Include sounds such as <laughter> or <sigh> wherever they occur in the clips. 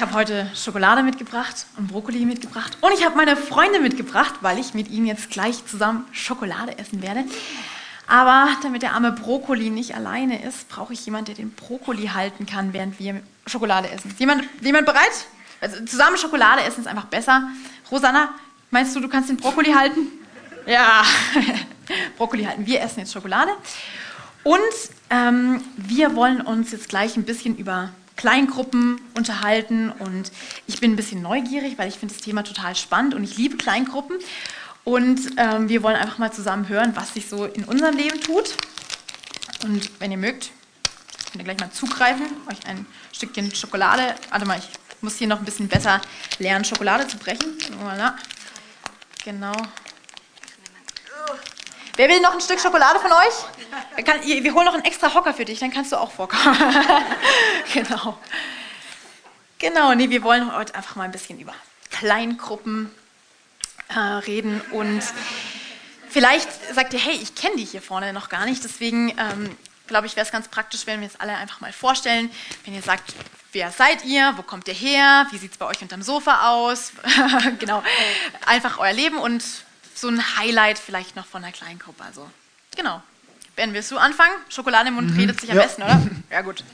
Ich habe heute Schokolade mitgebracht und Brokkoli mitgebracht und ich habe meine Freunde mitgebracht, weil ich mit ihnen jetzt gleich zusammen Schokolade essen werde. Aber damit der arme Brokkoli nicht alleine ist, brauche ich jemanden, der den Brokkoli halten kann, während wir Schokolade essen. Jemand, jemand bereit? Also zusammen Schokolade essen ist einfach besser. Rosanna, meinst du, du kannst den Brokkoli halten? Ja, <laughs> Brokkoli halten. Wir essen jetzt Schokolade. Und ähm, wir wollen uns jetzt gleich ein bisschen über Kleingruppen unterhalten und ich bin ein bisschen neugierig, weil ich finde das Thema total spannend und ich liebe Kleingruppen und ähm, wir wollen einfach mal zusammen hören, was sich so in unserem Leben tut. Und wenn ihr mögt, könnt ihr gleich mal zugreifen, euch ein Stückchen Schokolade. Warte mal, ich muss hier noch ein bisschen besser lernen, Schokolade zu brechen. Voilà. Genau. Wer will noch ein Stück Schokolade von euch? Kann, wir holen noch einen extra Hocker für dich, dann kannst du auch vorkommen. <laughs> genau. Genau, nee, wir wollen heute einfach mal ein bisschen über Kleingruppen äh, reden und vielleicht sagt ihr, hey, ich kenne die hier vorne noch gar nicht, deswegen ähm, glaube ich, wäre es ganz praktisch, wenn wir es alle einfach mal vorstellen. Wenn ihr sagt, wer seid ihr, wo kommt ihr her, wie sieht es bei euch unterm Sofa aus, <laughs> genau, einfach euer Leben und so ein Highlight vielleicht noch von einer Kleingruppe. Also, genau. Ben, willst du anfangen? Schokolade im Mund mhm. redet sich am ja. besten, oder? <laughs> Ja, gut.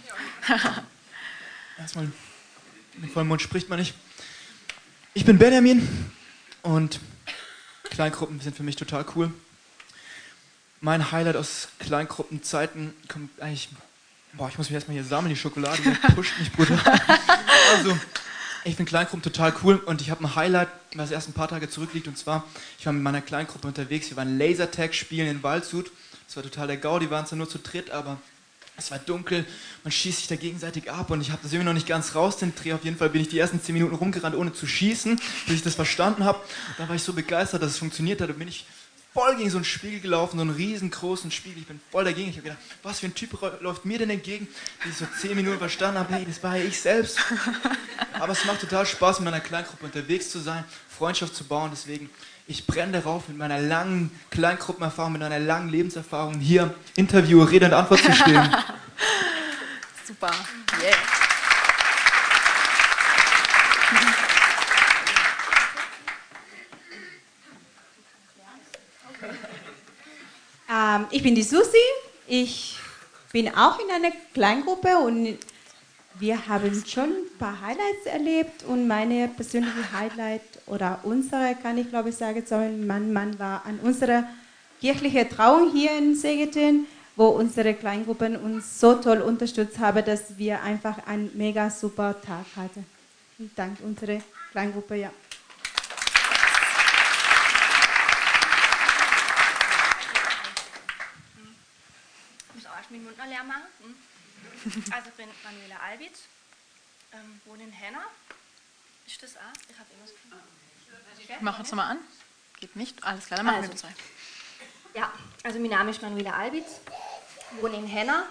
Erstmal, mit vollem Mund spricht man nicht. Ich bin Benjamin und Kleingruppen sind für mich total cool. Mein Highlight aus Kleingruppenzeiten kommt eigentlich. Boah, ich muss mich erstmal hier sammeln, die Schokolade die pusht mich brutal. <laughs> Also, ich finde Kleingruppen total cool und ich habe ein Highlight, was erst ein paar Tage zurückliegt. Und zwar, ich war mit meiner Kleingruppe unterwegs. Wir waren Lasertag spielen in Waldshut. Das war total der Gau. Die waren zwar nur zu dritt, aber es war dunkel. Man schießt sich da gegenseitig ab und ich habe das irgendwie noch nicht ganz raus. Den Dreh auf jeden Fall bin ich die ersten zehn Minuten rumgerannt, ohne zu schießen, bis ich das verstanden habe. Da war ich so begeistert, dass es funktioniert hat. Da bin ich voll gegen so einen Spiegel gelaufen, so einen riesengroßen Spiegel. Ich bin voll dagegen. Ich habe gedacht, was für ein Typ läuft mir denn entgegen? Bis ich so zehn Minuten verstanden habe, hey, das war ja ich selbst. <laughs> Aber es macht total Spaß, mit einer Kleingruppe unterwegs zu sein, Freundschaft zu bauen. Deswegen, ich brenne darauf, mit meiner langen Kleingruppenerfahrung, mit meiner langen Lebenserfahrung hier Interview, Rede und Antwort zu stehen. <laughs> Super. Yeah. Ähm, ich bin die Susi. Ich bin auch in einer Kleingruppe und wir haben schon ein paar Highlights erlebt und meine persönliche Highlight oder unsere, kann ich glaube ich sagen, mein Mann war an unserer kirchlichen Trauung hier in Segeten, wo unsere Kleingruppen uns so toll unterstützt haben, dass wir einfach einen mega super Tag hatten. Dank unserer Kleingruppe, ja. Meinen Mund noch leer machen. Hm? Also ich bin Manuela Albitz, ähm, wohne in Henna. Ist das A? Ich habe immer so viel. Mach uns nochmal an. Geht nicht? Alles klar, dann machen also, wir zwei. Ja, also mein Name ist Manuela Albitz, wohne in Henna.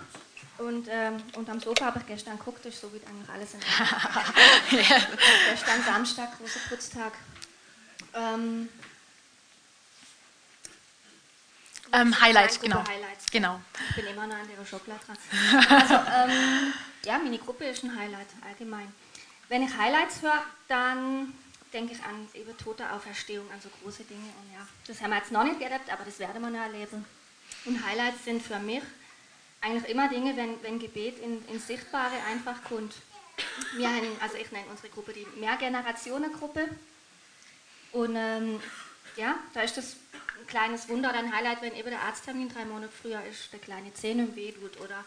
Und ähm, unterm Sofa habe ich gestern geguckt, ist so wie eigentlich alles in <laughs> ja. Gestern Samstag, großer Putztag. Ähm, Ähm, Highlight, genau. Highlights. genau. Ich bin immer noch an der Schokolade dran. <laughs> Also, ähm, ja, meine Gruppe ist ein Highlight, allgemein. Wenn ich Highlights höre, dann denke ich an eben tote Auferstehung, an so große Dinge. Und ja, das haben wir jetzt noch nicht erlebt, aber das werden wir noch erleben. Und Highlights sind für mich eigentlich immer Dinge, wenn, wenn Gebet in, in Sichtbare einfach kommt. Wir haben, also ich nenne unsere Gruppe die Mehrgenerationengruppe. Und ähm, ja, da ist das ein kleines Wunder oder ein Highlight, wenn eben der Arzttermin drei Monate früher ist, der kleine Zähne wehtut oder,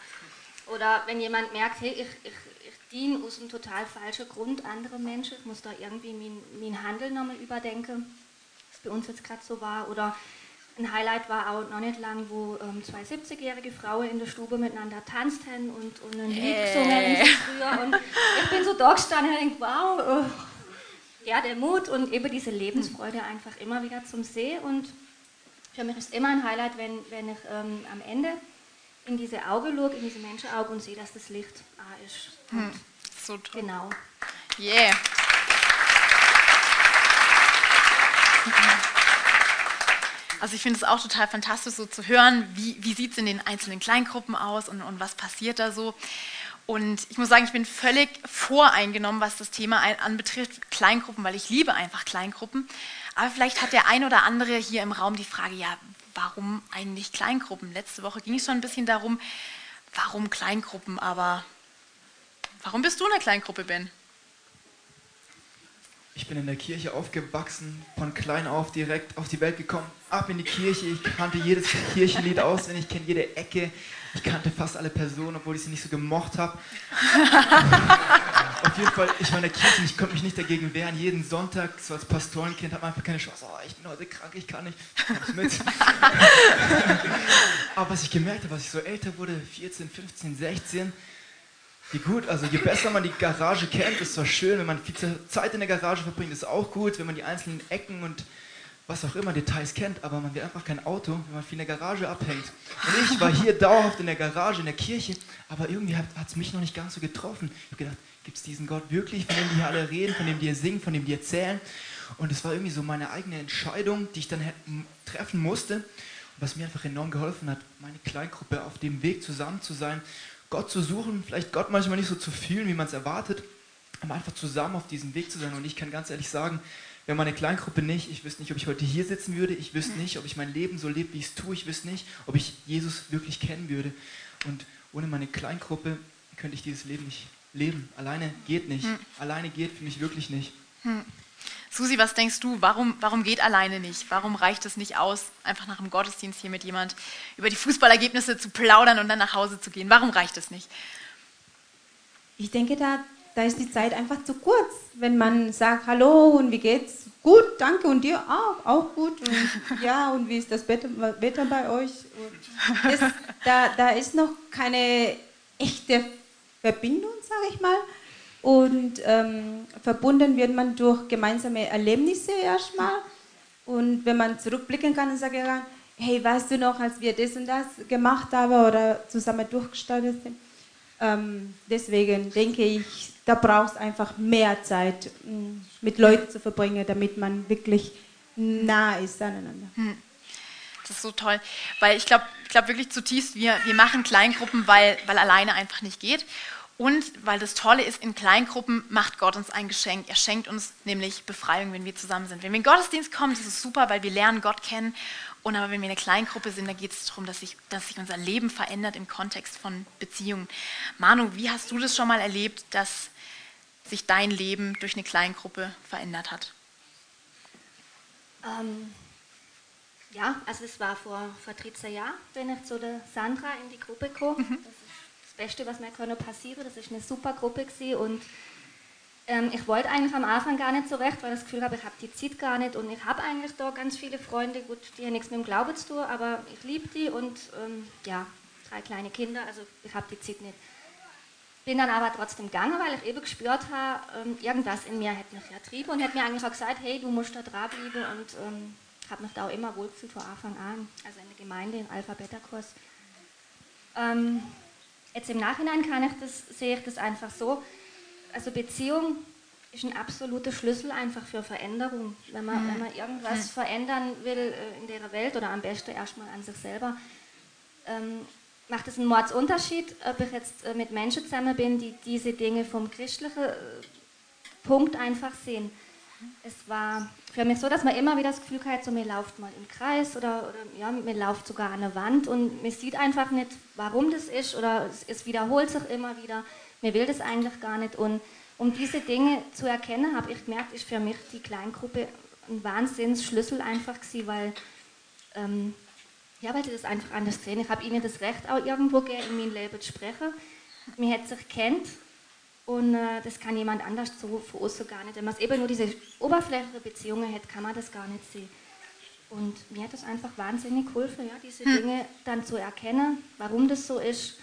oder wenn jemand merkt, hey, ich, ich, ich diene aus einem total falschen Grund andere Menschen, ich muss da irgendwie mein, mein Handeln nochmal überdenken, was bei uns jetzt gerade so war oder ein Highlight war auch noch nicht lang, wo ähm, zwei 70-jährige Frauen in der Stube miteinander tanzt haben und, und ein Lied äh. gesungen haben früher. Und ich bin so da gestanden und denke, wow, oh, ja, der Mut und eben diese Lebensfreude einfach immer wieder zum See. Und für mich ist immer ein Highlight, wenn, wenn ich ähm, am Ende in diese Augen schaue, in diese Menschenaugen und sehe, dass das Licht A ist. Hm, so toll. Genau. Yeah. Also ich finde es auch total fantastisch, so zu hören, wie, wie sieht es in den einzelnen Kleingruppen aus und, und was passiert da so. Und ich muss sagen, ich bin völlig voreingenommen, was das Thema anbetrifft, Kleingruppen, weil ich liebe einfach Kleingruppen. Aber vielleicht hat der ein oder andere hier im Raum die Frage, ja, warum eigentlich Kleingruppen? Letzte Woche ging es schon ein bisschen darum, warum Kleingruppen, aber warum bist du in einer Kleingruppe, Ben? Ich bin in der Kirche aufgewachsen, von klein auf direkt auf die Welt gekommen, ab in die Kirche. Ich kannte jedes Kirchenlied auswendig, ich kenne jede Ecke. Ich kannte fast alle Personen, obwohl ich sie nicht so gemocht habe. <laughs> auf jeden Fall, ich war in der Kirche und ich konnte mich nicht dagegen wehren. Jeden Sonntag, so als Pastorenkind, hat man einfach keine Chance. Oh, ich bin heute krank, ich kann nicht. Kommst mit. <laughs> Aber was ich gemerkt habe, als ich so älter wurde, 14, 15, 16, wie gut, also je besser man die Garage kennt, ist zwar schön, wenn man viel Zeit in der Garage verbringt, ist auch gut, wenn man die einzelnen Ecken und was auch immer Details kennt, aber man will einfach kein Auto, wenn man viel in der Garage abhängt. Und ich war hier dauerhaft in der Garage, in der Kirche, aber irgendwie hat es mich noch nicht ganz so getroffen. Ich habe gedacht, gibt es diesen Gott wirklich, von dem die hier alle reden, von dem die hier singen, von dem die erzählen? Und es war irgendwie so meine eigene Entscheidung, die ich dann treffen musste. Was mir einfach enorm geholfen hat, meine Kleingruppe auf dem Weg zusammen zu sein Gott zu suchen, vielleicht Gott manchmal nicht so zu fühlen, wie man es erwartet, aber einfach zusammen auf diesem Weg zu sein. Und ich kann ganz ehrlich sagen, wäre meine Kleingruppe nicht, ich wüsste nicht, ob ich heute hier sitzen würde, ich wüsste nicht, ob ich mein Leben so lebe, wie ich es tue, ich wüsste nicht, ob ich Jesus wirklich kennen würde. Und ohne meine Kleingruppe könnte ich dieses Leben nicht leben. Alleine geht nicht. Hm. Alleine geht für mich wirklich nicht. Susi, was denkst du, warum, warum geht alleine nicht? Warum reicht es nicht aus, einfach nach dem Gottesdienst hier mit jemand über die Fußballergebnisse zu plaudern und dann nach Hause zu gehen? Warum reicht es nicht? Ich denke, da, da ist die Zeit einfach zu kurz. Wenn man sagt, hallo und wie geht's? Gut, danke und dir auch, auch gut. Und <laughs> ja, und wie ist das Wetter, Wetter bei euch? Das, da, da ist noch keine echte Verbindung, sage ich mal. Und ähm, verbunden wird man durch gemeinsame Erlebnisse erstmal. Und wenn man zurückblicken kann und kann, hey, weißt du noch, als wir das und das gemacht haben oder zusammen durchgestartet sind. Ähm, deswegen denke ich, da braucht es einfach mehr Zeit, mm, mit Leuten zu verbringen, damit man wirklich nah ist aneinander. Hm. Das ist so toll, weil ich glaube ich glaub wirklich zutiefst, wir, wir machen Kleingruppen, weil, weil alleine einfach nicht geht. Und weil das Tolle ist, in Kleingruppen macht Gott uns ein Geschenk. Er schenkt uns nämlich Befreiung, wenn wir zusammen sind. Wenn wir in den Gottesdienst kommen, das ist super, weil wir lernen Gott kennen. Und aber wenn wir in einer Kleingruppe sind, da geht es darum, dass sich, dass sich unser Leben verändert im Kontext von Beziehungen. Manu, wie hast du das schon mal erlebt, dass sich dein Leben durch eine Kleingruppe verändert hat? Ähm, ja, also es war vor, vor 13 Jahren, bin ich zu der Sandra in die Gruppe gekommen. Mhm. Das Beste, was mir können passieren. Das ist eine super Gruppe gewesen und ähm, ich wollte eigentlich am Anfang gar nicht so recht, weil ich das Gefühl habe, ich habe die Zeit gar nicht und ich habe eigentlich da ganz viele Freunde, gut, die haben nichts mit dem Glauben zu tun, aber ich liebe die und ähm, ja, drei kleine Kinder, also ich habe die Zeit nicht. Bin dann aber trotzdem gegangen, weil ich eben gespürt habe, ähm, irgendwas in mir hätte mich ja trieben und hätte mir eigentlich auch gesagt, hey, du musst da dranbleiben und ähm, habe mich da auch immer wohlgefühlt von Anfang an, also in der Gemeinde, im Alpha-Beta-Kurs. Ähm, Jetzt im Nachhinein kann ich das, sehe ich das einfach so. Also Beziehung ist ein absoluter Schlüssel einfach für Veränderung. Wenn man, mhm. wenn man irgendwas mhm. verändern will äh, in der Welt oder am besten erstmal an sich selber, ähm, macht es einen Mordsunterschied, ob ich jetzt äh, mit Menschen zusammen bin, die diese Dinge vom christlichen äh, Punkt einfach sehen. Es war für mich so, dass man immer wieder das Gefühl hat, so mir läuft mal im Kreis oder, oder ja, mir läuft sogar an der Wand und man sieht einfach nicht, warum das ist oder es, es, wiederholt sich immer wieder. Mir will das eigentlich gar nicht und um diese Dinge zu erkennen, habe ich gemerkt, ist für mich die Kleingruppe ein Wahnsinnsschlüssel einfach gewesen, weil ähm, ja, weil sie das einfach anders sehen. Ich habe ihnen das Recht auch irgendwo gegeben, in mein Leben zu sprechen. Mir hat sich kennt und äh, das kann jemand anders so für uns so gar nicht. Wenn man eben nur diese oberflächliche Beziehungen hat, kann man das gar nicht sehen. Und mir hat das einfach wahnsinnig geholfen, ja, diese hm. Dinge dann zu erkennen, warum das so ist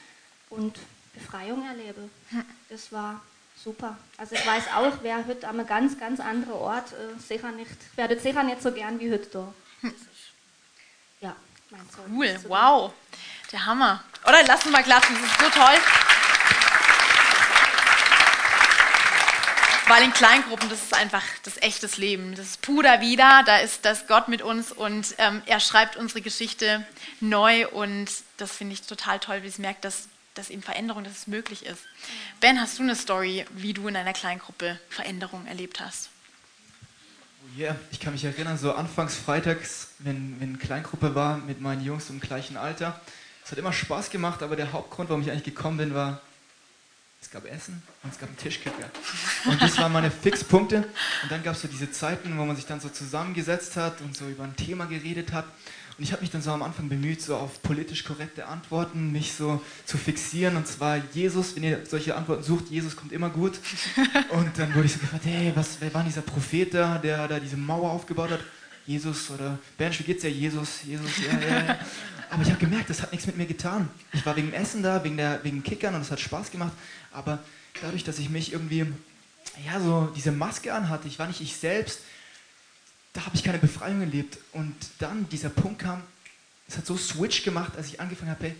und Befreiung erlebe. Hm. Das war super. Also ich weiß auch, wer heute an einem ganz, ganz anderen Ort äh, sicher nicht, werde sicher nicht so gern wie heute da. Hm. Ja, mein Zeug. Cool, wow, der Hammer. Oder lassen wir mal klatschen, das ist so toll. Weil in Kleingruppen, das ist einfach das echtes Leben. Das ist Puder wieder, da ist das Gott mit uns und ähm, er schreibt unsere Geschichte neu und das finde ich total toll, wie es merkt, dass dass eben Veränderung, dass es möglich ist. Ben, hast du eine Story, wie du in einer Kleingruppe Veränderung erlebt hast? Oh yeah, ich kann mich erinnern, so anfangs freitags, wenn, wenn Kleingruppe war mit meinen Jungs im gleichen Alter. Es hat immer Spaß gemacht, aber der Hauptgrund, warum ich eigentlich gekommen bin, war, es gab Essen und es gab einen Tischkicker. Und das waren meine Fixpunkte. Und dann gab es so diese Zeiten, wo man sich dann so zusammengesetzt hat und so über ein Thema geredet hat. Und ich habe mich dann so am Anfang bemüht, so auf politisch korrekte Antworten mich so zu fixieren. Und zwar Jesus, wenn ihr solche Antworten sucht, Jesus kommt immer gut. Und dann wurde ich so gefragt, hey, was, wer war dieser Prophet da, der da diese Mauer aufgebaut hat? Jesus oder Bernd, wie geht's dir? Jesus, Jesus, ja, ja, ja. Aber ich habe gemerkt, das hat nichts mit mir getan. Ich war wegen dem Essen da, wegen, der, wegen Kickern und es hat Spaß gemacht. Aber dadurch, dass ich mich irgendwie, ja, so diese Maske anhatte, ich war nicht ich selbst, da habe ich keine Befreiung erlebt. Und dann dieser Punkt kam, es hat so Switch gemacht, als ich angefangen habe, hey,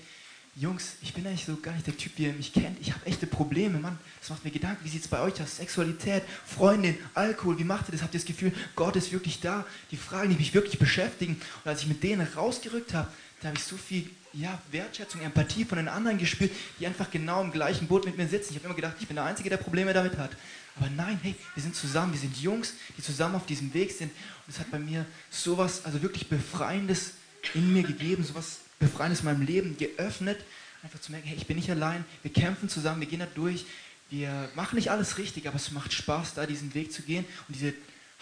Jungs, ich bin eigentlich so gar nicht der Typ, ihr mich kennt. Ich habe echte Probleme, Mann. Das macht mir Gedanken. Wie sieht es bei euch aus? Sexualität, Freundin, Alkohol, wie macht ihr das? Habt ihr das Gefühl, Gott ist wirklich da? Die Fragen, die mich wirklich beschäftigen. Und als ich mit denen rausgerückt habe, da habe ich so viel ja, Wertschätzung, Empathie von den anderen gespürt, die einfach genau im gleichen Boot mit mir sitzen. Ich habe immer gedacht, ich bin der Einzige, der Probleme damit hat. Aber nein, hey, wir sind zusammen, wir sind Jungs, die zusammen auf diesem Weg sind. Und es hat bei mir sowas, also wirklich Befreiendes in mir gegeben, sowas Befreiendes in meinem Leben geöffnet. Einfach zu merken, hey, ich bin nicht allein, wir kämpfen zusammen, wir gehen da durch. Wir machen nicht alles richtig, aber es macht Spaß, da diesen Weg zu gehen und diese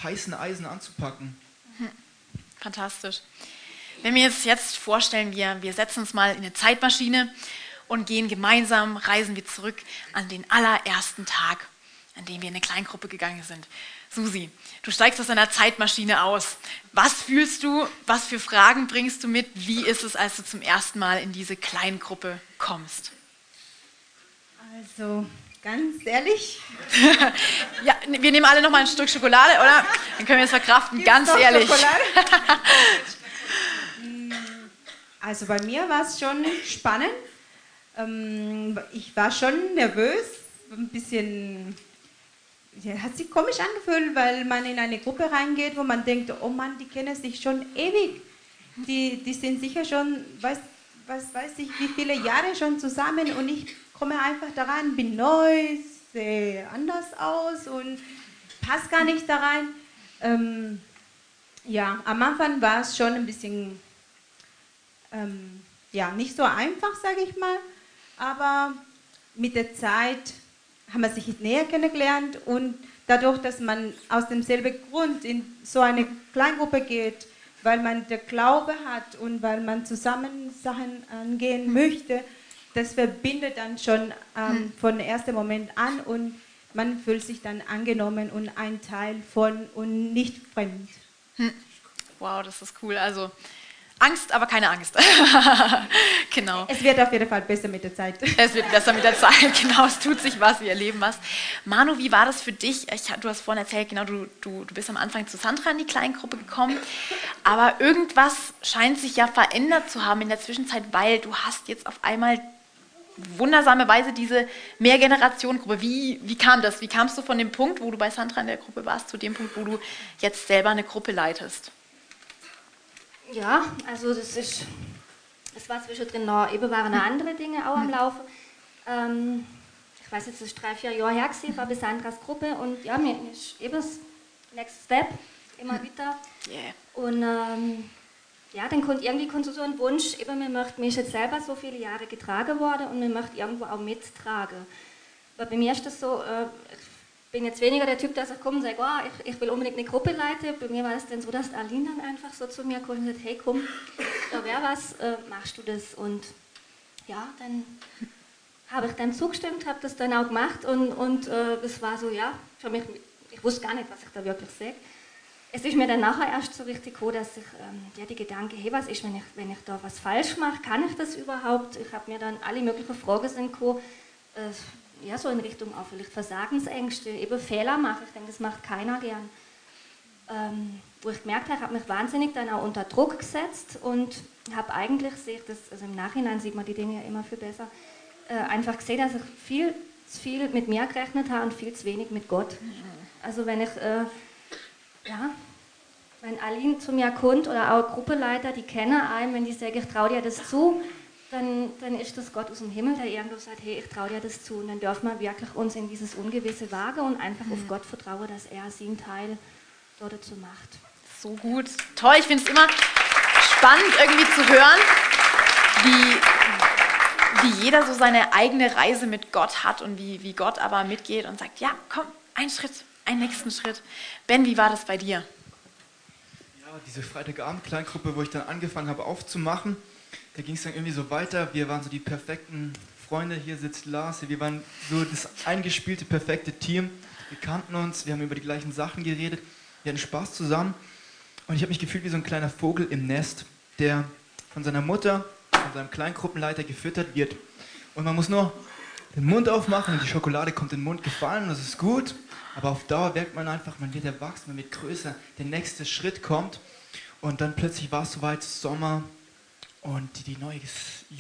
heißen Eisen anzupacken. Fantastisch. Wenn wir jetzt, jetzt vorstellen, wir, wir setzen uns mal in eine Zeitmaschine und gehen gemeinsam, reisen wir zurück an den allerersten Tag an dem wir in eine Kleingruppe gegangen sind. Susi, du steigst aus einer Zeitmaschine aus. Was fühlst du? Was für Fragen bringst du mit? Wie ist es, als du zum ersten Mal in diese Kleingruppe kommst? Also, ganz ehrlich. <laughs> ja, wir nehmen alle noch mal ein Stück Schokolade, oder? Dann können wir es verkraften, Gibt's ganz ehrlich. <laughs> also bei mir war es schon spannend. Ähm, ich war schon nervös, ein bisschen ja, hat sich komisch angefühlt, weil man in eine Gruppe reingeht, wo man denkt, oh Mann, die kennen sich schon ewig. Die, die sind sicher schon, weiß, was weiß ich, wie viele Jahre schon zusammen und ich komme einfach daran, bin neu, sehe anders aus und passe gar nicht da rein. Ähm, ja, am Anfang war es schon ein bisschen, ähm, ja, nicht so einfach, sage ich mal, aber mit der Zeit haben wir sich näher kennengelernt und dadurch, dass man aus demselben Grund in so eine Kleingruppe geht, weil man der Glaube hat und weil man zusammen Sachen angehen möchte, das verbindet dann schon ähm, hm. von ersten Moment an und man fühlt sich dann angenommen und ein Teil von und nicht fremd. Hm. Wow, das ist cool. Also Angst, aber keine Angst. <laughs> genau. Es wird auf jeden Fall besser mit der Zeit. <laughs> Es wird besser mit der Zeit, <laughs> genau. Es tut sich was, wir erleben was. Manu, wie war das für dich? Ich, du hast vorhin erzählt, genau, du, du, du bist am Anfang zu Sandra in die Kleingruppe gekommen. Aber irgendwas scheint sich ja verändert zu haben in der Zwischenzeit, weil du hast jetzt auf einmal wundersame Weise diese Mehrgenerationengruppe. Wie, wie kam das? Wie kamst du von dem Punkt, wo du bei Sandra in der Gruppe warst, zu dem Punkt, wo du jetzt selber eine Gruppe leitest? Ja, also das ist, es war zwischendrin noch, eben waren noch andere Dinge auch am Laufen. Ähm, ich weiß jetzt, das ist drei, vier Jahre her gewesen, war bei Sandras Gruppe und ja, mir ist eben das Next Step, immer wieder. Yeah. Und ähm, ja, dann kommt irgendwie kommt so ein Wunsch, eben, mir möchte mich jetzt selber so viele Jahre getragen worden und mir möchte irgendwo auch mittragen. Weil bei mir ist das so, äh, bin jetzt weniger der Typ, der sagt, komm, sag, oh, ich, ich will unbedingt eine Gruppe leiten. Bei mir war es dann so, dass Aline dann einfach so zu mir kommt und sagt, hey, komm, da wäre was, äh, machst du das? Und ja, dann habe ich dann zugestimmt, habe das dann auch gemacht und, und äh, es war so, ja, für mich, ich wusste gar nicht, was ich da wirklich sage. Es ist mir dann nachher erst so richtig gekommen, dass ich ähm, ja, die Gedanke, hey, was ist, wenn ich, wenn ich da was falsch mache, kann ich das überhaupt? Ich habe mir dann alle möglichen Fragen sind gekommen, äh, ja, so in Richtung auch vielleicht Versagensängste, eben Fehler mache. Ich denke, das macht keiner gern. Ähm, wo ich gemerkt habe, ich habe mich wahnsinnig dann auch unter Druck gesetzt und habe eigentlich, sehe ich das, also im Nachhinein sieht man die Dinge ja immer viel besser, äh, einfach gesehen, dass ich viel zu viel mit mir gerechnet habe und viel zu wenig mit Gott. Also wenn ich, äh, ja, wenn Aline zu mir kommt oder auch Gruppeleiter, die kennen einen, wenn die sagen, ich traue dir das zu, dann, dann ist das Gott aus dem Himmel, der irgendwo sagt, hey, ich traue dir das zu. Und dann dürfen wir wirklich uns in dieses Ungewisse wagen und einfach mhm. auf Gott vertrauen, dass er seinen Teil dort dazu macht. So gut. Toll, ich finde es immer spannend irgendwie zu hören, wie, wie jeder so seine eigene Reise mit Gott hat und wie, wie Gott aber mitgeht und sagt, ja, komm, einen Schritt, einen nächsten Schritt. Ben, wie war das bei dir? Ja, diese Freitagabend-Kleingruppe, wo ich dann angefangen habe aufzumachen, da ging es dann irgendwie so weiter. Wir waren so die perfekten Freunde. Hier sitzt Lars. Wir waren so das eingespielte, perfekte Team. Wir kannten uns, wir haben über die gleichen Sachen geredet. Wir hatten Spaß zusammen. Und ich habe mich gefühlt wie so ein kleiner Vogel im Nest, der von seiner Mutter, von seinem Kleingruppenleiter gefüttert wird. Und man muss nur den Mund aufmachen und die Schokolade kommt in den Mund gefallen das ist gut. Aber auf Dauer merkt man einfach, man wird erwachsen, man wird größer, der nächste Schritt kommt. Und dann plötzlich war es soweit, Sommer, und die neue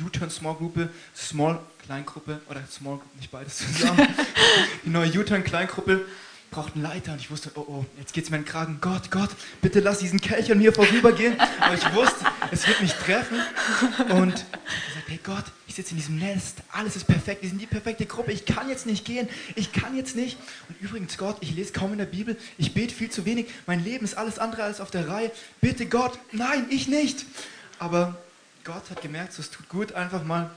U-Turn Small Gruppe, Small Kleingruppe, oder Small Group, nicht beides zusammen, <laughs> die neue U-Turn Kleingruppe braucht einen Leiter und ich wusste, oh oh, jetzt geht's mir in den Kragen. Gott, Gott, bitte lass diesen Kelch an mir vorübergehen. Aber ich wusste, es wird mich treffen. Und ich sagte, hey Gott, ich sitze in diesem Nest, alles ist perfekt, wir sind die perfekte Gruppe, ich kann jetzt nicht gehen, ich kann jetzt nicht. Und übrigens, Gott, ich lese kaum in der Bibel, ich bete viel zu wenig, mein Leben ist alles andere als auf der Reihe. Bitte Gott, nein, ich nicht. Aber Gott hat gemerkt, so, es tut gut, einfach mal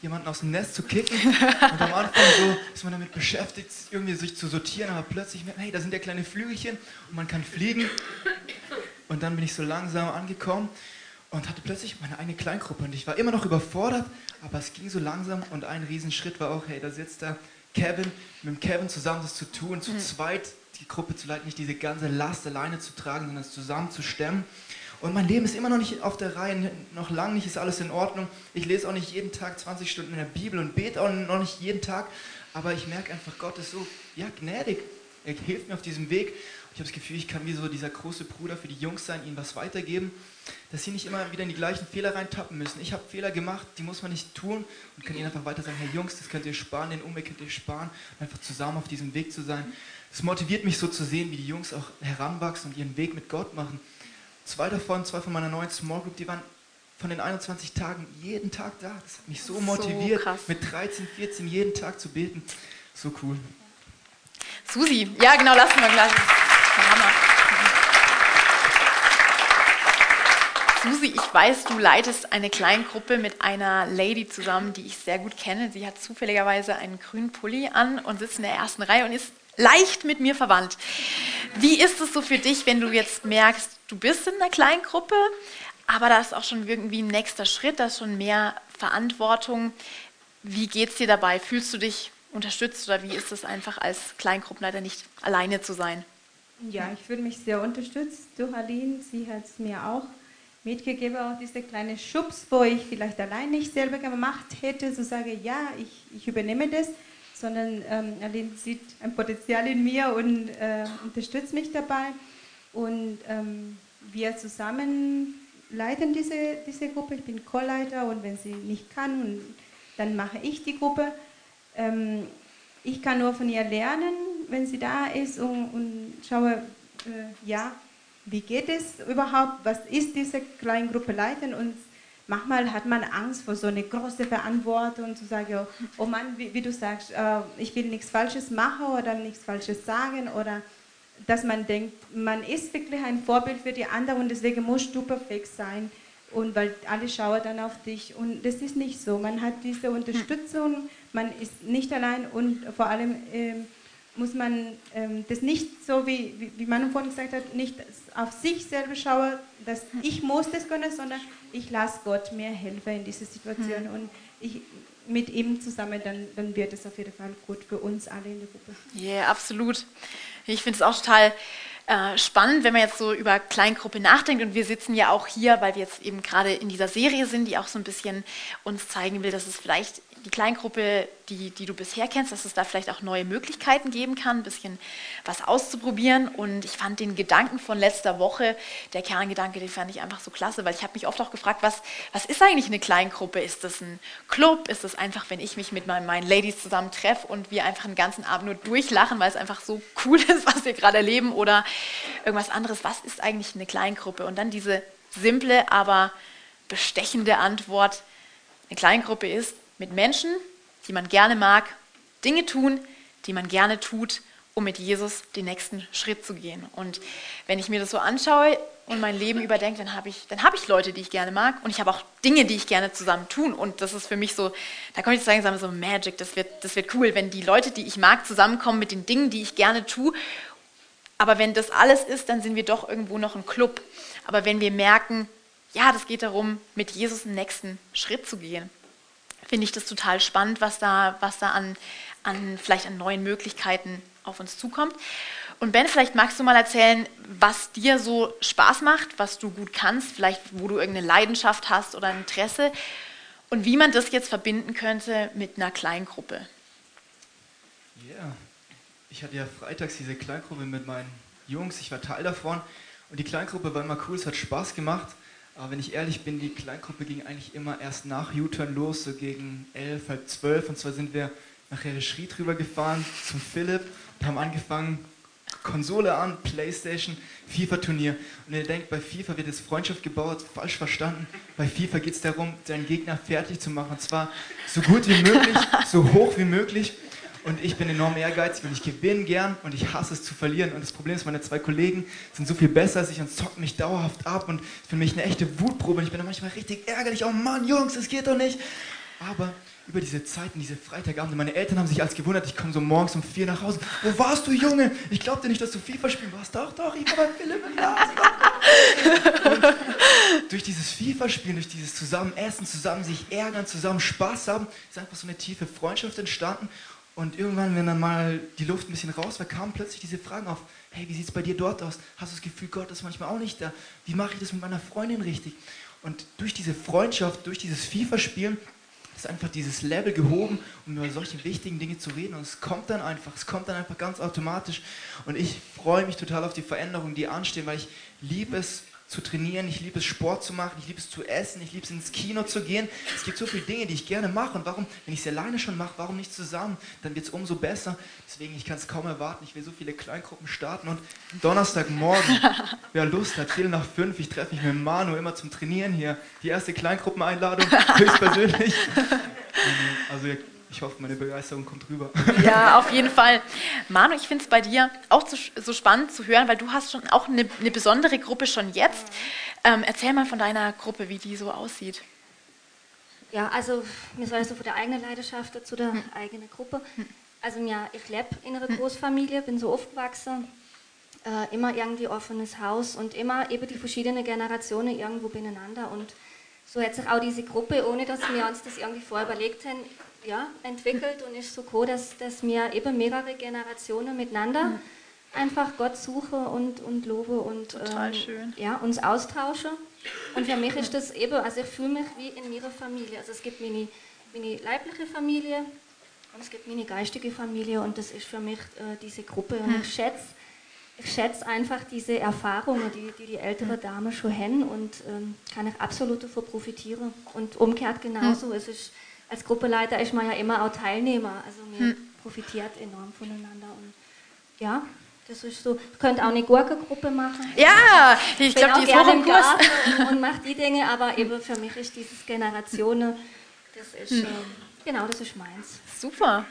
jemanden aus dem Nest zu kicken. Und am Anfang so ist man damit beschäftigt, irgendwie sich zu sortieren, aber plötzlich merkt man, hey, da sind ja kleine Flügelchen und man kann fliegen. Und dann bin ich so langsam angekommen und hatte plötzlich meine eigene Kleingruppe. Und ich war immer noch überfordert, aber es ging so langsam und ein Riesenschritt war auch, hey, da sitzt da Kevin, mit dem Kevin zusammen das zu tun, zu mhm. zweit die Gruppe zu leiten, nicht diese ganze Last alleine zu tragen, sondern es zusammen zu stemmen. Und mein Leben ist immer noch nicht auf der Reihe, noch lange nicht ist alles in Ordnung. Ich lese auch nicht jeden Tag 20 Stunden in der Bibel und bete auch noch nicht jeden Tag. Aber ich merke einfach, Gott ist so ja, gnädig. Er hilft mir auf diesem Weg. Ich habe das Gefühl, ich kann wie so dieser große Bruder für die Jungs sein, ihnen was weitergeben, dass sie nicht immer wieder in die gleichen Fehler reintappen müssen. Ich habe Fehler gemacht, die muss man nicht tun und kann ihnen einfach weiter sagen, hey Jungs, das könnt ihr sparen, den Umweg könnt ihr sparen, einfach zusammen auf diesem Weg zu sein. Das motiviert mich so zu sehen, wie die Jungs auch heranwachsen und ihren Weg mit Gott machen. Zwei davon, zwei von meiner neuen Small Group, die waren von den 21 Tagen jeden Tag da. Das hat mich so motiviert, so mit 13, 14 jeden Tag zu beten. So cool. Susi, ja genau, lassen wir gleich. Hammer. Susi, ich weiß, du leitest eine Kleingruppe mit einer Lady zusammen, die ich sehr gut kenne. Sie hat zufälligerweise einen grünen Pulli an und sitzt in der ersten Reihe und ist leicht mit mir verwandt. Wie ist es so für dich, wenn du jetzt merkst, du bist in einer Kleingruppe, aber da ist auch schon irgendwie ein nächster Schritt, da ist schon mehr Verantwortung. Wie geht es dir dabei? Fühlst du dich unterstützt oder wie ist es einfach als Kleingruppenleiter nicht alleine zu sein? Ja, ich fühle mich sehr unterstützt durch Aline. Sie hat es mir auch mitgegeben, auch diese kleine Schubs, wo ich vielleicht allein nicht selber gemacht hätte, so sage, ja, ich, ich übernehme das sondern ähm, Aline sieht ein Potenzial in mir und äh, unterstützt mich dabei. Und ähm, wir zusammen leiten diese, diese Gruppe. Ich bin Chorleiter und wenn sie nicht kann, dann mache ich die Gruppe. Ähm, ich kann nur von ihr lernen, wenn sie da ist und, und schaue, äh, ja, wie geht es überhaupt, was ist diese Kleingruppe leiten und manchmal hat man Angst vor so einer großen Verantwortung, zu sagen, oh Mann, wie, wie du sagst, äh, ich will nichts Falsches machen oder nichts Falsches sagen oder dass man denkt, man ist wirklich ein Vorbild für die anderen und deswegen musst du perfekt sein und weil alle schauen dann auf dich und das ist nicht so. Man hat diese Unterstützung, man ist nicht allein und vor allem äh, muss man ähm, das nicht so, wie, wie, wie man vorhin gesagt hat, nicht auf sich selber schauen, dass ich muss das können, sondern ich lasse Gott mir helfen in dieser Situation mhm. und ich mit ihm zusammen, dann, dann wird es auf jeden Fall gut für uns alle in der Gruppe. Ja, yeah, absolut. Ich finde es auch total äh, spannend, wenn man jetzt so über Kleingruppe nachdenkt. Und wir sitzen ja auch hier, weil wir jetzt eben gerade in dieser Serie sind, die auch so ein bisschen uns zeigen will, dass es vielleicht die Kleingruppe, die, die du bisher kennst, dass es da vielleicht auch neue Möglichkeiten geben kann, ein bisschen was auszuprobieren. Und ich fand den Gedanken von letzter Woche, der Kerngedanke, den fand ich einfach so klasse, weil ich habe mich oft auch gefragt, was, was ist eigentlich eine Kleingruppe? Ist das ein Club? Ist das einfach, wenn ich mich mit meinen, meinen Ladies zusammen treffe und wir einfach einen ganzen Abend nur durchlachen, weil es einfach so cool <laughs> ist, was wir gerade erleben? Oder irgendwas anderes? Was ist eigentlich eine Kleingruppe? Und dann diese simple, aber bestechende Antwort, Eine Kleingruppe ist mit Menschen, die man gerne mag, Dinge tun, die man gerne tut, um mit Jesus den nächsten Schritt zu gehen. Und wenn ich mir das so anschaue und mein Leben überdenke, dann habe ich, hab ich Leute, die ich gerne mag und ich habe auch Dinge, die ich gerne zusammen tun. Und das ist für mich so, da komme ich zu sagen, so Magic, das wird, das wird cool, wenn die Leute, die ich mag, zusammenkommen mit den Dingen, die ich gerne tue. Aber wenn das alles ist, dann sind wir doch irgendwo noch ein Club. Aber wenn wir merken, ja, das geht darum, mit Jesus den nächsten Schritt zu gehen, finde ich das total spannend, was da, was da an, an vielleicht an neuen Möglichkeiten auf uns zukommt. Und Ben, vielleicht magst du mal erzählen, was dir so Spaß macht, was du gut kannst, vielleicht wo du irgendeine Leidenschaft hast oder ein Interesse und wie man das jetzt verbinden könnte mit einer Kleingruppe. Ja, yeah. ich hatte ja freitags diese Kleingruppe mit meinen Jungs, ich war Teil davon und die Kleingruppe war immer cool, es hat Spaß gemacht. Aber wenn ich ehrlich bin, die Kleingruppe ging eigentlich immer erst nach U-Turn los, so gegen elf, halb zwölf. Und zwar sind wir nach Herrischried rüber gefahren zum Philipp und haben angefangen, Konsole an, Playstation, FIFA-Turnier. Und ihr denkt, bei FIFA wird jetzt Freundschaft gebaut, falsch verstanden. Bei FIFA geht es darum, deinen Gegner fertig zu machen. Und zwar so gut wie möglich, so hoch wie möglich. Und ich bin enorm ehrgeizig und ich gewinne gern und ich hasse es zu verlieren. Und das Problem ist, meine zwei Kollegen sind so viel besser als ich und zocken mich dauerhaft ab. Und für mich eine echte Wutprobe. Und ich bin dann manchmal richtig ärgerlich. Oh Mann, Jungs, das geht doch nicht. Aber über diese Zeiten, diese Freitagabende, meine Eltern haben sich als gewundert, ich komme so morgens um vier nach Hause. Wo warst du, Junge? Ich glaubte nicht, dass du FIFA spielen warst. Doch, doch, ich war bei Philipp im Laden. durch dieses FIFA-Spielen, durch dieses zusammen essen, zusammen sich ärgern, zusammen Spaß haben, ist einfach so eine tiefe Freundschaft entstanden. Und irgendwann, wenn dann mal die Luft ein bisschen raus war, kamen plötzlich diese Fragen auf. Hey, wie sieht es bei dir dort aus? Hast du das Gefühl, Gott ist manchmal auch nicht da? Wie mache ich das mit meiner Freundin richtig? Und durch diese Freundschaft, durch dieses FIFA-Spielen ist einfach dieses Level gehoben, um über solche wichtigen Dinge zu reden. Und es kommt dann einfach, es kommt dann einfach ganz automatisch. Und ich freue mich total auf die Veränderungen, die anstehen, weil ich liebe es, zu trainieren, ich liebe es, Sport zu machen, ich liebe es zu essen, ich liebe es, ins Kino zu gehen. Es gibt so viele Dinge, die ich gerne mache. Und warum, wenn ich es alleine schon mache, warum nicht zusammen? Dann wird es umso besser. Deswegen, ich kann es kaum erwarten. Ich will so viele Kleingruppen starten. Und Donnerstagmorgen, <laughs> wer Lust hat, viel nach fünf, ich treffe mich mit Manu immer zum Trainieren hier. Die erste Kleingruppeneinladung, <laughs> höchstpersönlich. Also ihr ich hoffe, meine Begeisterung kommt rüber. <laughs> Ja, auf jeden Fall. Manu, ich finde es bei dir auch so, so, spannend zu hören, weil du hast schon auch eine, eine besondere Gruppe schon jetzt. Ähm, erzähl mal von deiner Gruppe, wie die so aussieht. Ja, also mir soll so von der eigenen Leidenschaft zu der hm. eigenen Gruppe. Hm. Also ja, ich lebe in einer hm. Großfamilie, bin so aufgewachsen, äh, immer irgendwie offenes Haus und immer eben die verschiedenen Generationen irgendwo beieinander und so hat sich auch diese Gruppe, ohne dass wir uns das irgendwie vorher überlegt haben, ja, entwickelt und ist so cool, dass, dass wir eben mehrere Generationen miteinander mhm. einfach Gott suchen und, und lobe und ähm, Ja, uns austauschen. Und für mich ist das eben, also ich fühle mich wie in meiner Familie. Also es gibt meine, meine leibliche Familie und es gibt meine geistige Familie und das ist für mich äh, diese Gruppe. Und ich schätze, ich schätze einfach diese Erfahrungen, die die, die ältere Dame schon haben und ähm, kann ich absolut davon profitieren. Und umgekehrt genauso. Es ist als Gruppeleiter ist man ja immer auch Teilnehmer. Also man hm. profitiert enorm voneinander. Und ja, das ist so. Ich könnte auch eine Gurkengruppe machen. Ja, ich glaube, die ist auch im Kurs. <laughs> Und, macht die Dinge, aber eben für mich ist dieses Generationen, das ist, hm. genau, das ist meins. Super.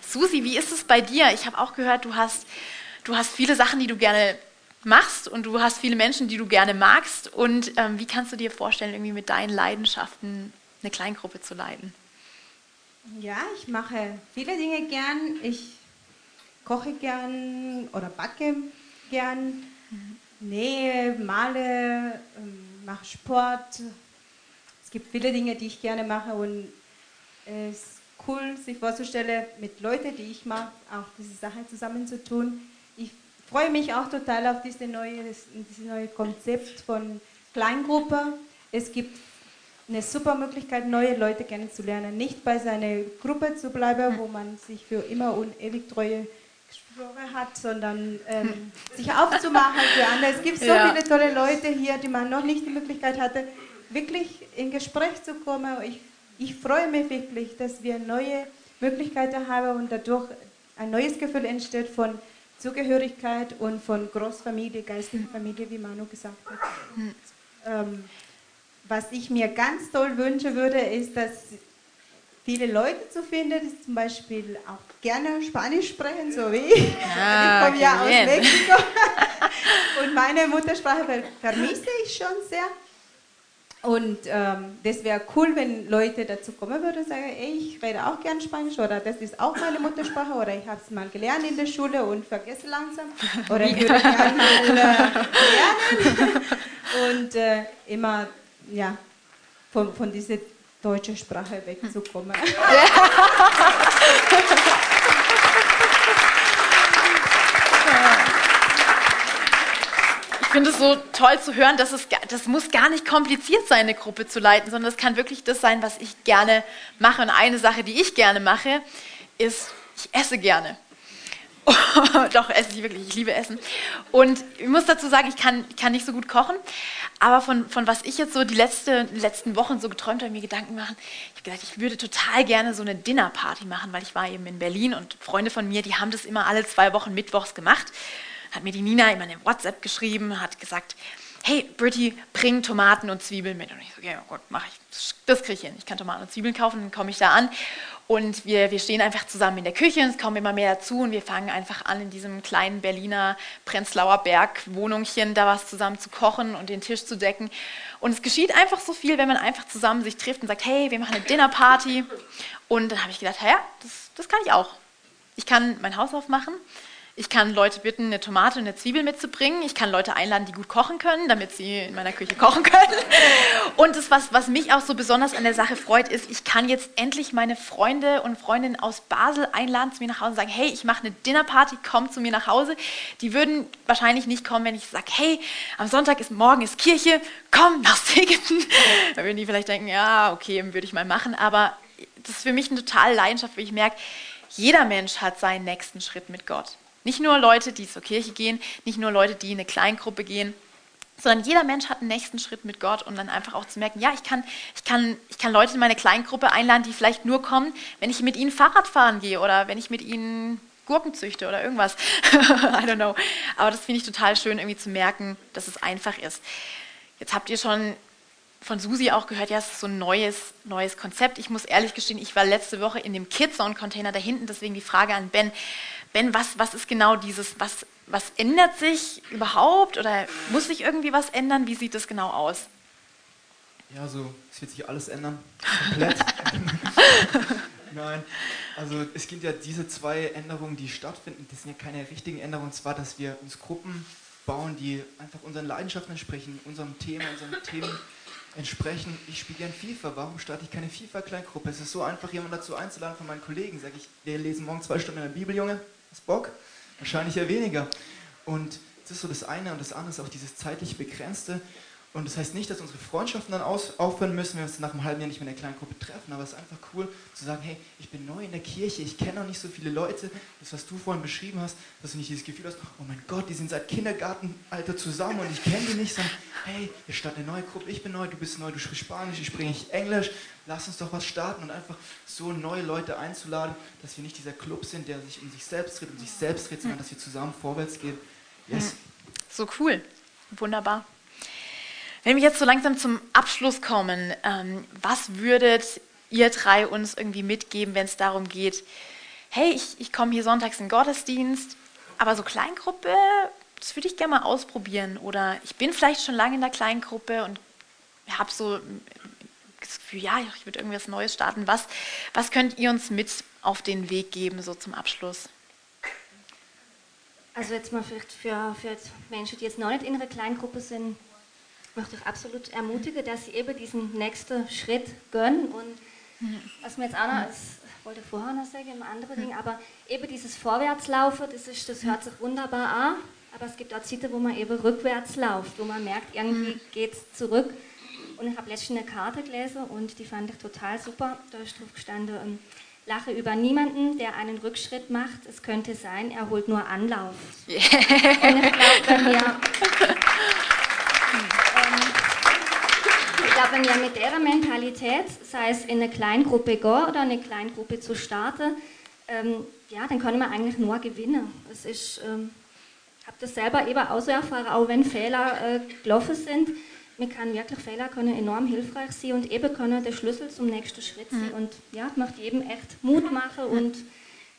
Susi, wie ist es bei dir? Ich habe auch gehört, du hast, du hast viele Sachen, die du gerne machst und du hast viele Menschen, die du gerne magst. Und ähm, wie kannst du dir vorstellen, irgendwie mit deinen Leidenschaften eine Kleingruppe zu leiten? Ja, ich mache viele Dinge gern. Ich koche gern oder backe gern, nähe, male, ähm, mache Sport. Es gibt viele Dinge, die ich gerne mache und es ist cool, sich vorzustellen, mit Leuten, die ich mag, auch diese Sachen zusammen zu tun. Ich freue mich auch total auf diese neue, dieses neue Konzept von Kleingruppe. Es gibt eine super Möglichkeit, neue Leute kennenzulernen. Nicht bei seiner Gruppe zu bleiben, wo man sich für immer und ewig treue Geschwüre hat, sondern ähm, <laughs> sich aufzumachen für andere. Es gibt so ja. viele tolle Leute hier, die man noch nicht die Möglichkeit hatte, wirklich in Gespräch zu kommen. Ich, ich freue mich wirklich, dass wir neue Möglichkeiten haben und dadurch ein neues Gefühl entsteht von Zugehörigkeit und von Großfamilie, geistigen Familie, wie Manu gesagt hat. Hm. Ähm, was ich mir ganz toll wünschen würde, ist, dass viele Leute zu finden, die zum Beispiel auch gerne Spanisch sprechen, so wie ich. Ah, ich komme ja aus bien. Mexiko <laughs> und meine Muttersprache ver vermisse ich schon sehr. Und ähm, das wäre cool, wenn Leute dazu kommen würden und sagen, ey, ich rede auch gern Spanisch oder das ist auch meine Muttersprache oder ich habe es mal gelernt in der Schule und vergesse langsam oder ich würde gerne mal äh, lernen <laughs> und äh, immer ja, von, von dieser deutschen Sprache wegzukommen. <laughs> Ich finde es so toll zu hören, dass es, das muss gar nicht kompliziert sein, eine Gruppe zu leiten, sondern es kann wirklich das sein, was ich gerne mache. Und eine Sache, die ich gerne mache, ist, ich esse gerne. <laughs> Doch, esse ich wirklich. Ich liebe Essen. Und ich muss dazu sagen, ich kann, ich kann nicht so gut kochen. Aber von, von was ich jetzt so die letzte, letzten Wochen so geträumt habe, mir Gedanken machen, ich habe gedacht, ich würde total gerne so eine Dinnerparty machen, weil ich war eben in Berlin und Freunde von mir, die haben das immer alle zwei Wochen mittwochs gemacht. Hat mir die Nina immer eine WhatsApp geschrieben, hat gesagt, hey, Britty, bring Tomaten und Zwiebeln mit. Und ich so, ja gut, mache ich. Das- kriege ich hin. Ich kann Tomaten und Zwiebeln kaufen, dann komme ich da an. Und wir, wir stehen einfach zusammen in der Küche, es kommen immer mehr dazu und wir fangen einfach an, in diesem kleinen Berliner Prenzlauer Berg Wohnungchen da was zusammen zu kochen und den Tisch zu decken. Und es geschieht einfach so viel, wenn man einfach zusammen sich trifft und sagt, hey, wir machen eine Dinnerparty. Und dann habe ich gedacht, ja, das, das kann ich auch. Ich kann mein Haus aufmachen. Ich kann Leute bitten, eine Tomate und eine Zwiebel mitzubringen. Ich kann Leute einladen, die gut kochen können, damit sie in meiner Küche kochen können. Und das, was, was mich auch so besonders an der Sache freut, ist, ich kann jetzt endlich meine Freunde und Freundinnen aus Basel einladen zu mir nach Hause und sagen, hey, ich mache eine Dinnerparty, komm zu mir nach Hause. Die würden wahrscheinlich nicht kommen, wenn ich sage, hey, am Sonntag ist morgen ist Kirche, komm nach <laughs> Segeten. Da würden die vielleicht denken, ja, okay, würde ich mal machen. Aber das ist für mich eine totale Leidenschaft, weil ich merke, jeder Mensch hat seinen nächsten Schritt mit Gott. Nicht nur Leute, die zur Kirche gehen, nicht nur Leute, die in eine Kleingruppe gehen, sondern jeder Mensch hat einen nächsten Schritt mit Gott und dann einfach auch zu merken, ja, ich kann, ich kann, ich kann Leute in meine Kleingruppe einladen, die vielleicht nur kommen, wenn ich mit ihnen Fahrrad fahren gehe oder wenn ich mit ihnen Gurken züchte oder irgendwas. <laughs> I don't know. Aber das finde ich total schön, irgendwie zu merken, dass es einfach ist. Jetzt habt ihr schon von Susi auch gehört, ja, es ist so ein neues, neues Konzept. Ich muss ehrlich gestehen, ich war letzte Woche in dem Kidzone-Container da hinten, deswegen die Frage an Ben. Ben, was, was ist genau dieses, was, was ändert sich überhaupt oder muss sich irgendwie was ändern? Wie sieht das genau aus? Ja, so, es wird sich alles ändern. Komplett. <laughs> Nein, also es gibt ja diese zwei Änderungen, die stattfinden. Das sind ja keine richtigen Änderungen. Und zwar, dass wir uns Gruppen bauen, die einfach unseren Leidenschaften entsprechen, unserem Thema, unseren Themen entsprechen. Ich spiele gern FIFA. Warum starte ich keine FIFA-Kleingruppe? Es ist so einfach, jemanden dazu einzuladen von meinen Kollegen. Sag ich, wir lesen morgen zwei Stunden in der Bibel, Junge. Hast Bock? Wahrscheinlich ja weniger. Und das ist so das eine und das andere ist auch dieses zeitlich begrenzte. Und das heißt nicht, dass unsere Freundschaften dann aus, aufhören müssen, wenn wir uns nach einem halben Jahr nicht mehr in der kleinen Gruppe treffen. Aber es ist einfach cool zu sagen, hey, ich bin neu in der Kirche, ich kenne noch nicht so viele Leute. Das, was du vorhin beschrieben hast, dass du nicht dieses Gefühl hast, oh mein Gott, die sind seit Kindergartenalter zusammen und ich kenne die nicht, sondern hey, wir starten eine neue Gruppe, ich bin neu, du bist neu, du sprichst Spanisch, ich spreche Englisch. Lass uns doch was starten und einfach so neue Leute einzuladen, dass wir nicht dieser Club sind, der sich um sich selbst dreht, um sich selbst dreht, sondern dass wir zusammen vorwärts gehen. Yes. So cool. Wunderbar. Wenn wir jetzt so langsam zum Abschluss kommen, ähm, was würdet ihr drei uns irgendwie mitgeben, wenn es darum geht, hey, ich, ich komme hier sonntags in den Gottesdienst, aber so Kleingruppe, das würde ich gerne mal ausprobieren. Oder ich bin vielleicht schon lange in der Kleingruppe und habe so das Gefühl, ja, ich würde irgendwas Neues starten. Was, was könnt ihr uns mit auf den Weg geben, so zum Abschluss? Also jetzt mal vielleicht für, für Menschen, die jetzt noch nicht in einer Kleingruppe sind, möchte ich absolut ermutigen, dass sie eben diesen nächsten Schritt gönnen und was mir jetzt auch noch, das wollte ich vorher noch sagen, im anderen Ding, aber eben dieses Vorwärtslaufen, das, ist, das hört sich wunderbar an, aber es gibt auch Zeiten, wo man eben rückwärts läuft, wo man merkt, irgendwie geht es zurück. Und ich habe letztens eine Karte gelesen und die fand ich total super. Da ist drauf gestanden, ähm, lache über niemanden, der einen Rückschritt macht. Es könnte sein, er holt nur Anlauf. <laughs> Und ich glaube, wenn wir, <laughs> wenn wir mit der Mentalität, sei es in eine Kleingruppe gehen oder eine Kleingruppe zu starten, ähm, ja, dann können wir eigentlich nur gewinnen. Es ist, ähm, ich habe das selber eben auch so erfahren, auch wenn Fehler äh, gelaufen sind. mir kann wirklich Fehler können enorm hilfreich sein und eben können der Schlüssel zum nächsten Schritt sein mhm. und ja, macht jedem echt Mut machen und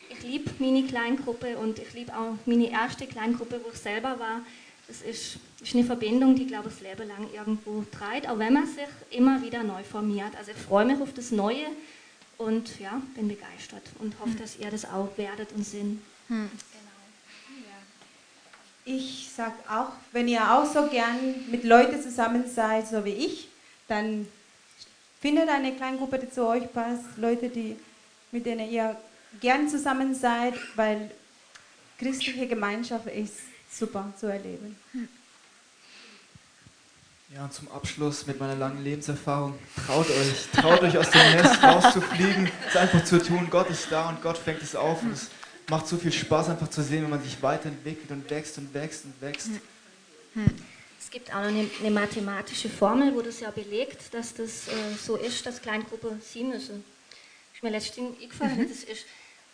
ich liebe meine Kleingruppe und ich liebe auch meine erste Kleingruppe, wo ich selber war. Das ist, ist eine Verbindung, die, glaube ich, das Leben lang irgendwo treibt, auch wenn man sich immer wieder neu formiert. Also ich freue mich auf das Neue und ja, bin begeistert und hoffe, dass ihr das auch werdet und sind. Hm. Ich sage auch, wenn ihr auch so gern mit Leuten zusammen seid, so wie ich, dann findet eine Kleingruppe, die zu euch passt, Leute, die, mit denen ihr gern zusammen seid, weil christliche Gemeinschaft ist super zu erleben. Ja, und zum Abschluss mit meiner langen Lebenserfahrung, traut euch, traut euch aus dem Nest rauszufliegen, es einfach zu tun. Gott ist da und Gott fängt es auf und es macht so viel Spaß, einfach zu sehen, wenn man sich weiterentwickelt und wächst und wächst und wächst. Es gibt auch noch eine, eine mathematische Formel, wo das ja belegt, dass das äh, so ist, dass Kleingruppe sie müssen. Ist mir letztens eingefallen, mhm. das ist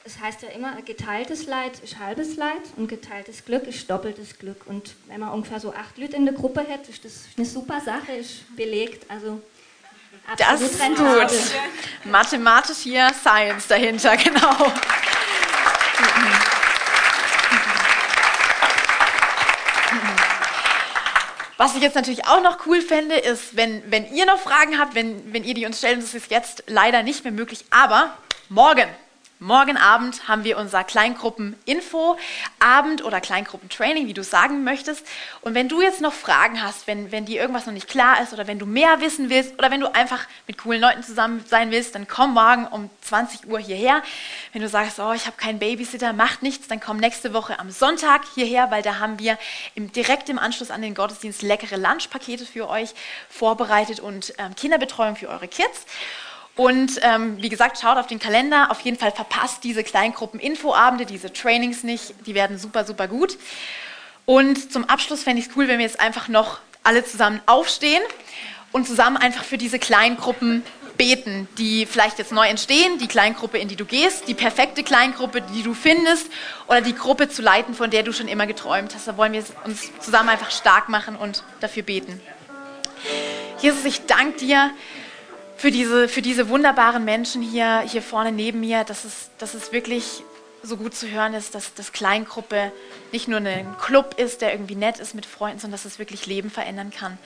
es heißt ja immer, geteiltes Leid ist halbes Leid und geteiltes Glück ist doppeltes Glück. Und wenn man ungefähr so acht Leute in der Gruppe hätte, ist das eine super Sache, ist belegt. Also das ist gut. Mathematisch hier Science dahinter, <laughs> genau. Was ich jetzt natürlich auch noch cool fände, ist, wenn, wenn ihr noch Fragen habt, wenn, wenn ihr die uns stellen, das ist jetzt leider nicht mehr möglich, aber morgen Morgen Abend haben wir unser Kleingruppen-Info-Abend oder Kleingruppentraining, wie du sagen möchtest. Und wenn du jetzt noch Fragen hast, wenn, wenn dir irgendwas noch nicht klar ist oder wenn du mehr wissen willst oder wenn du einfach mit coolen Leuten zusammen sein willst, dann komm morgen um 20 Uhr hierher. Wenn du sagst, oh, ich habe keinen Babysitter, macht nichts, dann komm nächste Woche am Sonntag hierher, weil da haben wir im, direkt im Anschluss an den Gottesdienst leckere Lunchpakete für euch vorbereitet und ähm, Kinderbetreuung für eure Kids. Und ähm, wie gesagt, schaut auf den Kalender. Auf jeden Fall verpasst diese Kleingruppen-Infoabende, diese Trainings nicht. Die werden super, super gut. Und zum Abschluss fände ich es cool, wenn wir jetzt einfach noch alle zusammen aufstehen und zusammen einfach für diese Kleingruppen beten, die vielleicht jetzt neu entstehen, die Kleingruppe, in die du gehst, die perfekte Kleingruppe, die du findest, oder die Gruppe zu leiten, von der du schon immer geträumt hast. Da wollen wir uns zusammen einfach stark machen und dafür beten. Jesus, ich danke dir für diese, für diese wunderbaren Menschen hier, hier vorne neben mir, dass es, dass es wirklich so gut zu hören ist, dass das Kleingruppe nicht nur ein Club ist, der irgendwie nett ist mit Freunden, sondern dass es wirklich Leben verändern kann.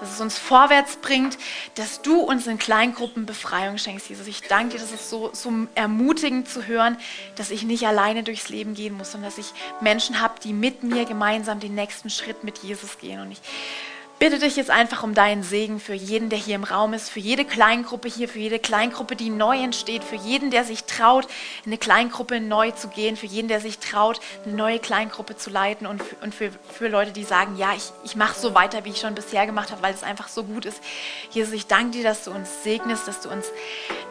Dass es uns vorwärts bringt, dass du uns in Kleingruppen Befreiung schenkst, Jesus. Ich danke dir, das ist so, so ermutigend zu hören, dass ich nicht alleine durchs Leben gehen muss, sondern dass ich Menschen habe, die mit mir gemeinsam den nächsten Schritt mit Jesus gehen. Und ich bitte dich jetzt einfach um deinen Segen für jeden, der hier im Raum ist, für jede Kleingruppe hier, für jede Kleingruppe, die neu entsteht, für jeden, der sich traut, in eine Kleingruppe neu zu gehen, für jeden, der sich traut, eine neue Kleingruppe zu leiten und für, und für, für Leute, die sagen, ja, ich, ich mache so weiter, wie ich schon bisher gemacht habe, weil es einfach so gut ist. Jesus, ich danke dir, dass du uns segnest, dass du uns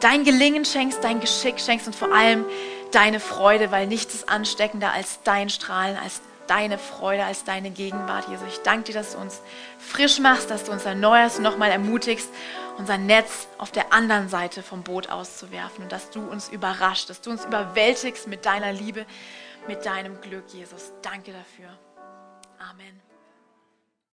dein Gelingen schenkst, dein Geschick schenkst und vor allem deine Freude, weil nichts ist ansteckender als dein Strahlen, als deine Freude, als deine Gegenwart, Jesus. Ich danke dir, dass du uns frisch machst, dass du uns erneuerst und nochmal ermutigst, unser Netz auf der anderen Seite vom Boot auszuwerfen und dass du uns überrascht, dass du uns überwältigst mit deiner Liebe, mit deinem Glück, Jesus. Danke dafür. Amen.